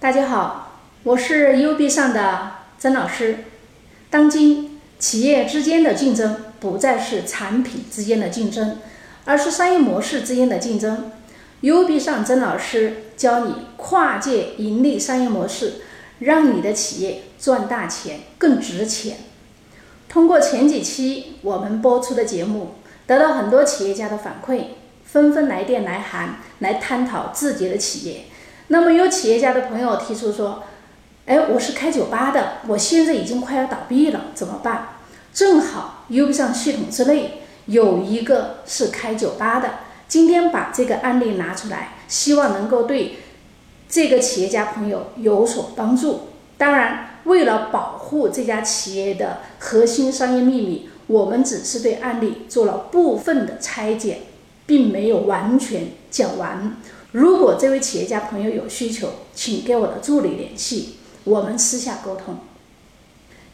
大家好，我是 U B 上的曾老师。当今企业之间的竞争不再是产品之间的竞争，而是商业模式之间的竞争。U B 上曾老师教你跨界盈利商业模式，让你的企业赚大钱更值钱。通过前几期我们播出的节目，得到很多企业家的反馈，纷纷来电来函来探讨自己的企业。那么有企业家的朋友提出说：“哎，我是开酒吧的，我现在已经快要倒闭了，怎么办？”正好 U B 上系统之内有一个是开酒吧的，今天把这个案例拿出来，希望能够对这个企业家朋友有所帮助。当然，为了保护这家企业的核心商业秘密，我们只是对案例做了部分的拆解，并没有完全讲完。如果这位企业家朋友有需求，请跟我的助理联系，我们私下沟通。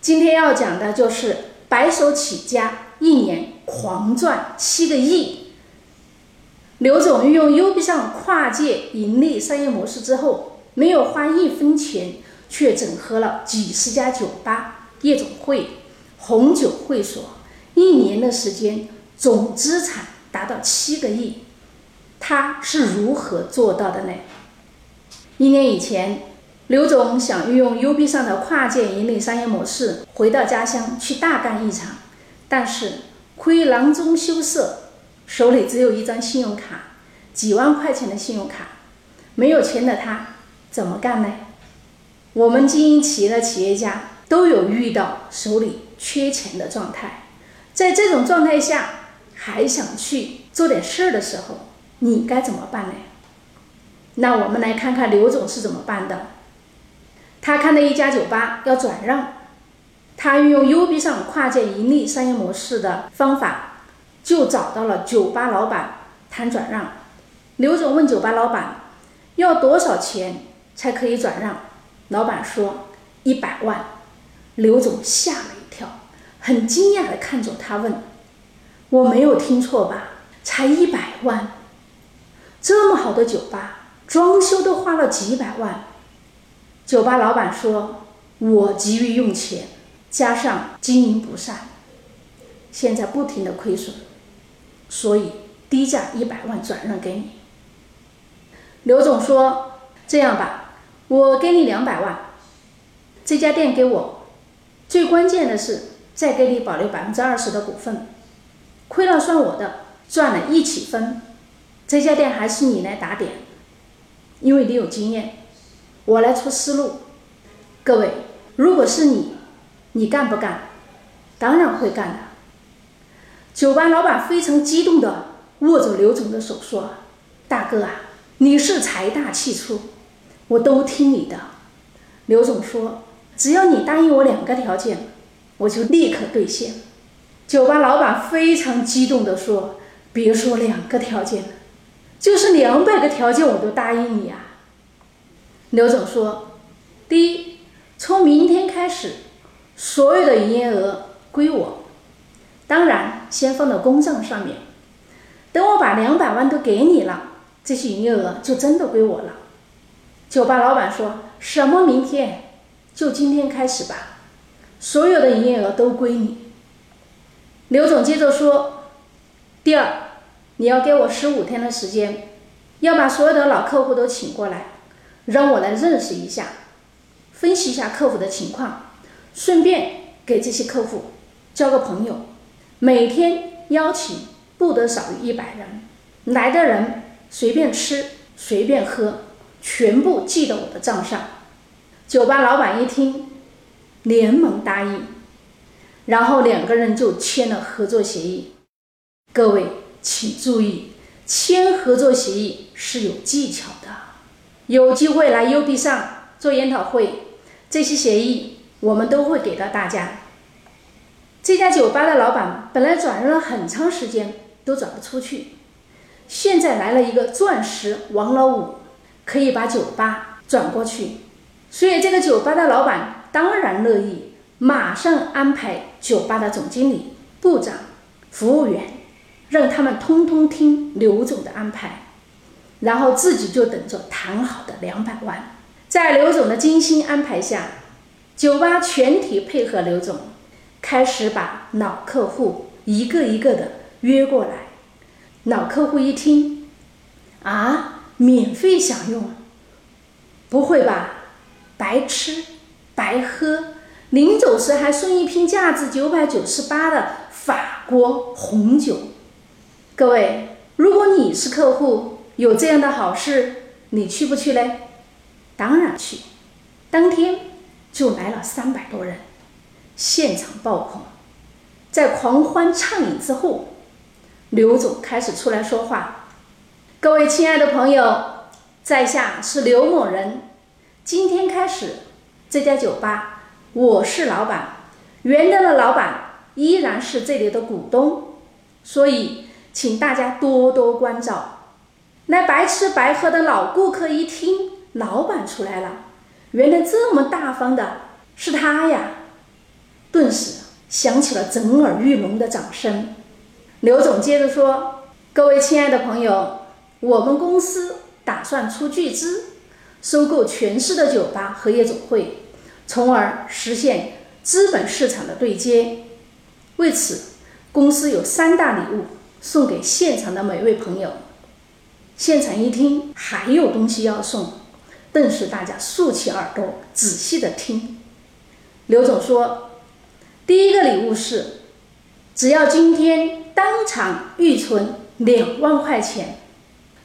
今天要讲的就是白手起家，一年狂赚七个亿。刘总运用 U B 上跨界盈利商业模式之后，没有花一分钱，却整合了几十家酒吧、夜总会、红酒会所，一年的时间总资产达到七个亿。他是如何做到的呢？一年以前，刘总想运用 U B 上的跨界盈利商业模式，回到家乡去大干一场，但是亏囊中羞涩，手里只有一张信用卡，几万块钱的信用卡，没有钱的他怎么干呢？我们经营企业的企业家都有遇到手里缺钱的状态，在这种状态下还想去做点事儿的时候。你该怎么办呢？那我们来看看刘总是怎么办的。他看到一家酒吧要转让，他运用 U B 上跨界盈利商业模式的方法，就找到了酒吧老板谈转让。刘总问酒吧老板要多少钱才可以转让，老板说一百万。刘总吓了一跳，很惊讶的看着他问：“我没有听错吧？才一百万？”这么好的酒吧，装修都花了几百万。酒吧老板说：“我急于用钱，加上经营不善，现在不停的亏损，所以低价一百万转让给你。”刘总说：“这样吧，我给你两百万，这家店给我，最关键的是再给你保留百分之二十的股份，亏了算我的，赚了一起分。”这家店还是你来打点，因为你有经验，我来出思路。各位，如果是你，你干不干？当然会干的。酒吧老板非常激动的握着刘总的手说：“大哥啊，你是财大气粗，我都听你的。”刘总说：“只要你答应我两个条件，我就立刻兑现。”酒吧老板非常激动的说：“别说两个条件了。”就是两百个条件我都答应你啊！刘总说：“第一，从明天开始，所有的营业额归我，当然先放到公账上面。等我把两百万都给你了，这些营业额就真的归我了。”酒吧老板说：“什么明天？就今天开始吧，所有的营业额都归你。”刘总接着说：“第二。”你要给我十五天的时间，要把所有的老客户都请过来，让我来认识一下，分析一下客户的情况，顺便给这些客户交个朋友。每天邀请不得少于一百人，来的人随便吃随便喝，全部记到我的账上。酒吧老板一听，连忙答应，然后两个人就签了合作协议。各位。请注意，签合作协议是有技巧的。有机会来 U B 上做研讨会，这些协议我们都会给到大家。这家酒吧的老板本来转让了很长时间都转不出去，现在来了一个钻石王老五，可以把酒吧转过去，所以这个酒吧的老板当然乐意，马上安排酒吧的总经理、部长、服务员。让他们通通听刘总的安排，然后自己就等着谈好的两百万。在刘总的精心安排下，酒吧全体配合刘总，开始把老客户一个一个的约过来。老客户一听，啊，免费享用？不会吧，白吃白喝，临走时还送一瓶价值九百九十八的法国红酒。各位，如果你是客户，有这样的好事，你去不去嘞？当然去，当天就来了三百多人，现场爆棚。在狂欢畅饮之后，刘总开始出来说话：“各位亲爱的朋友，在下是刘某人，今天开始这家酒吧我是老板，原来的老板依然是这里的股东，所以请大家多多关照。”那白吃白喝的老顾客一听。老板出来了，原来这么大方的是他呀！顿时响起了震耳欲聋的掌声。刘总接着说：“各位亲爱的朋友，我们公司打算出巨资收购全市的酒吧和夜总会，从而实现资本市场的对接。为此，公司有三大礼物送给现场的每位朋友。”现场一听，还有东西要送。顿时，大家竖起耳朵，仔细的听。刘总说：“第一个礼物是，只要今天当场预存两万块钱，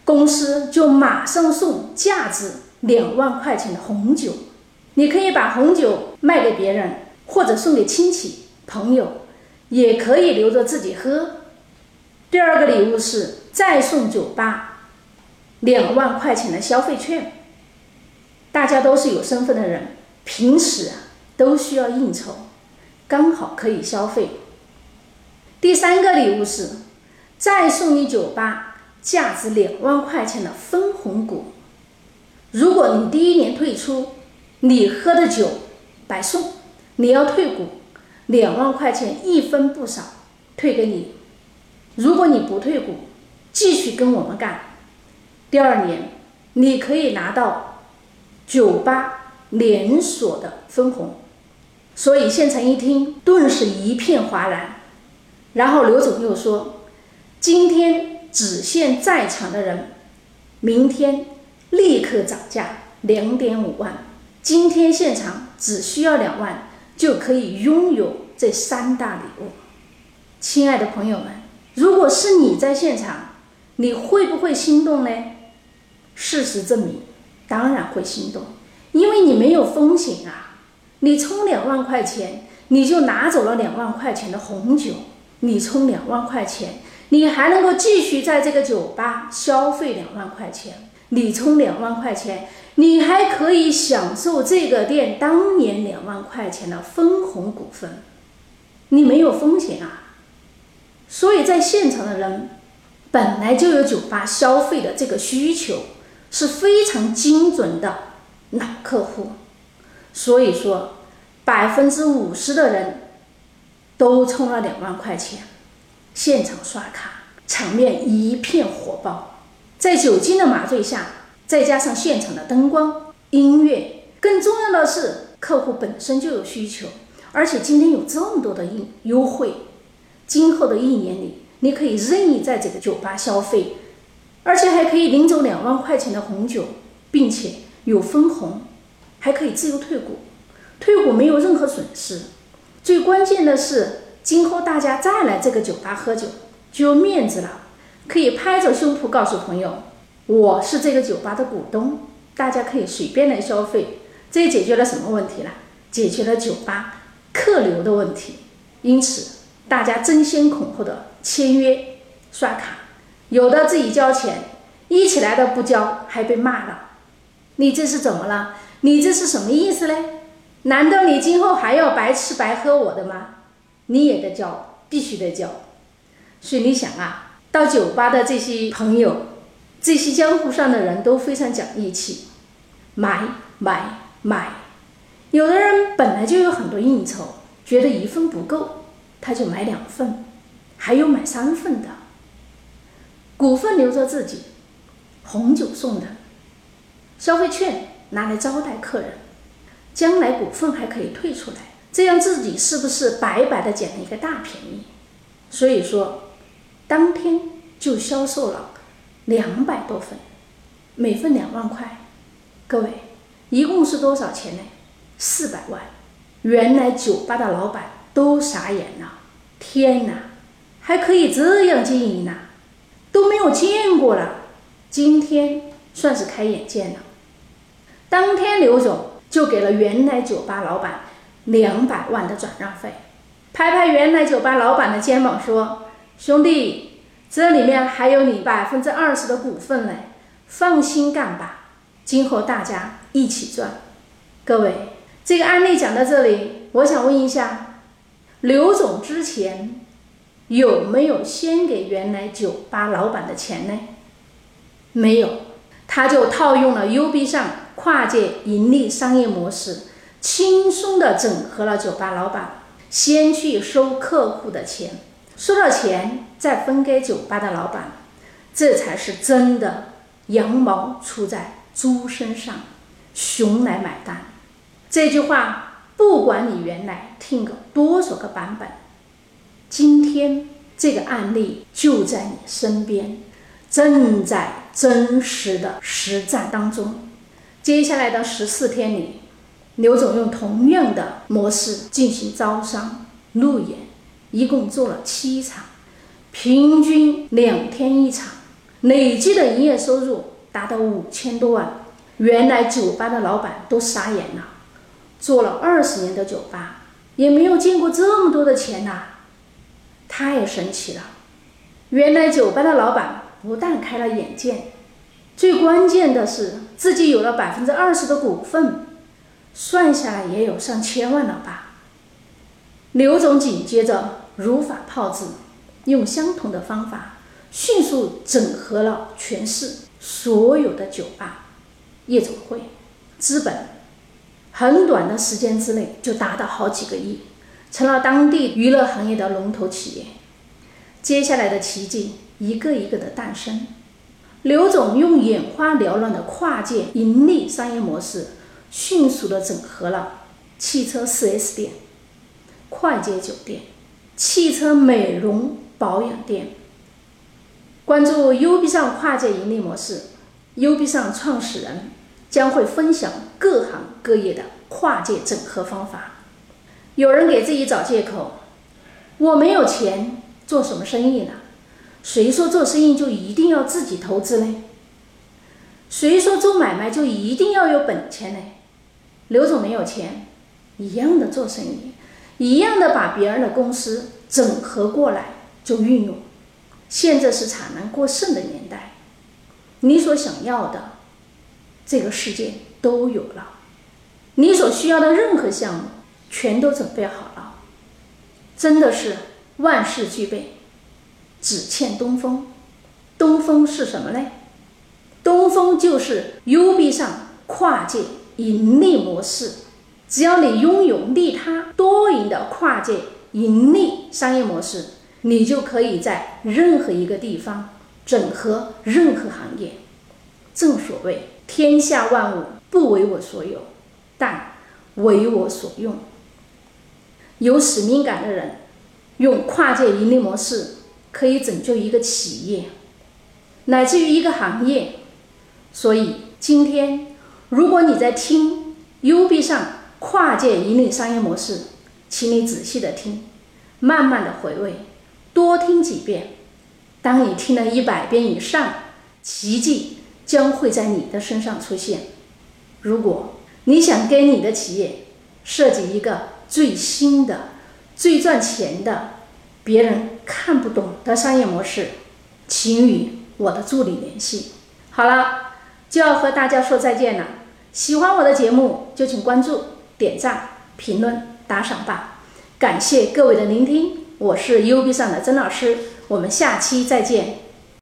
公司就马上送价值两万块钱的红酒。你可以把红酒卖给别人，或者送给亲戚朋友，也可以留着自己喝。第二个礼物是再送酒吧两万块钱的消费券。”大家都是有身份的人，平时啊都需要应酬，刚好可以消费。第三个礼物是再送你酒吧价值两万块钱的分红股。如果你第一年退出，你喝的酒白送，你要退股，两万块钱一分不少退给你。如果你不退股，继续跟我们干，第二年你可以拿到。酒吧连锁的分红，所以现场一听，顿时一片哗然。然后刘总又说：“今天只限在场的人，明天立刻涨价两点五万。今天现场只需要两万，就可以拥有这三大礼物。”亲爱的朋友们，如果是你在现场，你会不会心动呢？事实证明。当然会心动，因为你没有风险啊！你充两万块钱，你就拿走了两万块钱的红酒。你充两万块钱，你还能够继续在这个酒吧消费两万块钱。你充两万块钱，你还可以享受这个店当年两万块钱的分红股份。你没有风险啊！所以在现场的人本来就有酒吧消费的这个需求。是非常精准的老客户，所以说百分之五十的人都充了两万块钱，现场刷卡，场面一片火爆。在酒精的麻醉下，再加上现场的灯光、音乐，更重要的是客户本身就有需求，而且今天有这么多的优优惠，今后的一年里，你可以任意在这个酒吧消费。而且还可以领走两万块钱的红酒，并且有分红，还可以自由退股，退股没有任何损失。最关键的是，今后大家再来这个酒吧喝酒就有面子了，可以拍着胸脯告诉朋友，我是这个酒吧的股东，大家可以随便来消费。这也解决了什么问题了？解决了酒吧客流的问题。因此，大家争先恐后的签约刷卡。有的自己交钱，一起来的不交还被骂了。你这是怎么了？你这是什么意思嘞？难道你今后还要白吃白喝我的吗？你也得交，必须得交。所以你想啊，到酒吧的这些朋友，这些江湖上的人都非常讲义气，买买买。有的人本来就有很多应酬，觉得一份不够，他就买两份，还有买三份的。股份留着自己，红酒送的，消费券拿来招待客人，将来股份还可以退出来，这样自己是不是白白的捡了一个大便宜？所以说，当天就销售了两百多份，每份两万块。各位，一共是多少钱呢？四百万。原来酒吧的老板都傻眼了，天哪，还可以这样经营呐，都没有见过了。今天算是开眼界了。当天刘总就给了原来酒吧老板两百万的转让费，拍拍原来酒吧老板的肩膀说：“兄弟，这里面还有你百分之二十的股份嘞，放心干吧，今后大家一起赚。”各位，这个案例讲到这里，我想问一下，刘总之前有没有先给原来酒吧老板的钱呢？没有，他就套用了 U B 上跨界盈利商业模式，轻松的整合了酒吧老板，先去收客户的钱，收了钱再分给酒吧的老板，这才是真的羊毛出在猪身上，熊来买单。这句话，不管你原来听过多少个版本，今天这个案例就在你身边。正在真实的实战当中。接下来的十四天里，刘总用同样的模式进行招商、路演，一共做了七场，平均两天一场，累计的营业收入达到五千多万。原来酒吧的老板都傻眼了，做了二十年的酒吧，也没有见过这么多的钱呐，太神奇了。原来酒吧的老板。不但开了眼界，最关键的是自己有了百分之二十的股份，算下来也有上千万了吧。刘总紧接着如法炮制，用相同的方法迅速整合了全市所有的酒吧、夜总会，资本很短的时间之内就达到好几个亿，成了当地娱乐行业的龙头企业。接下来的奇迹。一个一个的诞生，刘总用眼花缭乱的跨界盈利商业模式，迅速的整合了汽车 4S 店、快捷酒店、汽车美容保养店。关注 U B 上跨界盈利模式，U B 上创始人将会分享各行各业的跨界整合方法。有人给自己找借口，我没有钱，做什么生意呢？谁说做生意就一定要自己投资呢？谁说做买卖就一定要有本钱呢？刘总没有钱，一样的做生意，一样的把别人的公司整合过来就运用。现在是产能过剩的年代，你所想要的这个世界都有了，你所需要的任何项目全都准备好了，真的是万事俱备。只欠东风，东风是什么呢？东风就是 U B 上跨界盈利模式。只要你拥有利他多赢的跨界盈利商业模式，你就可以在任何一个地方整合任何行业。正所谓天下万物不为我所有，但为我所用。有使命感的人，用跨界盈利模式。可以拯救一个企业，乃至于一个行业。所以今天，如果你在听 U B 上跨界盈利商业模式，请你仔细的听，慢慢的回味，多听几遍。当你听了一百遍以上，奇迹将会在你的身上出现。如果你想给你的企业设计一个最新的、最赚钱的，别人看不懂的商业模式，请与我的助理联系。好了，就要和大家说再见了。喜欢我的节目，就请关注、点赞、评论、打赏吧。感谢各位的聆听，我是 U B 上的曾老师，我们下期再见。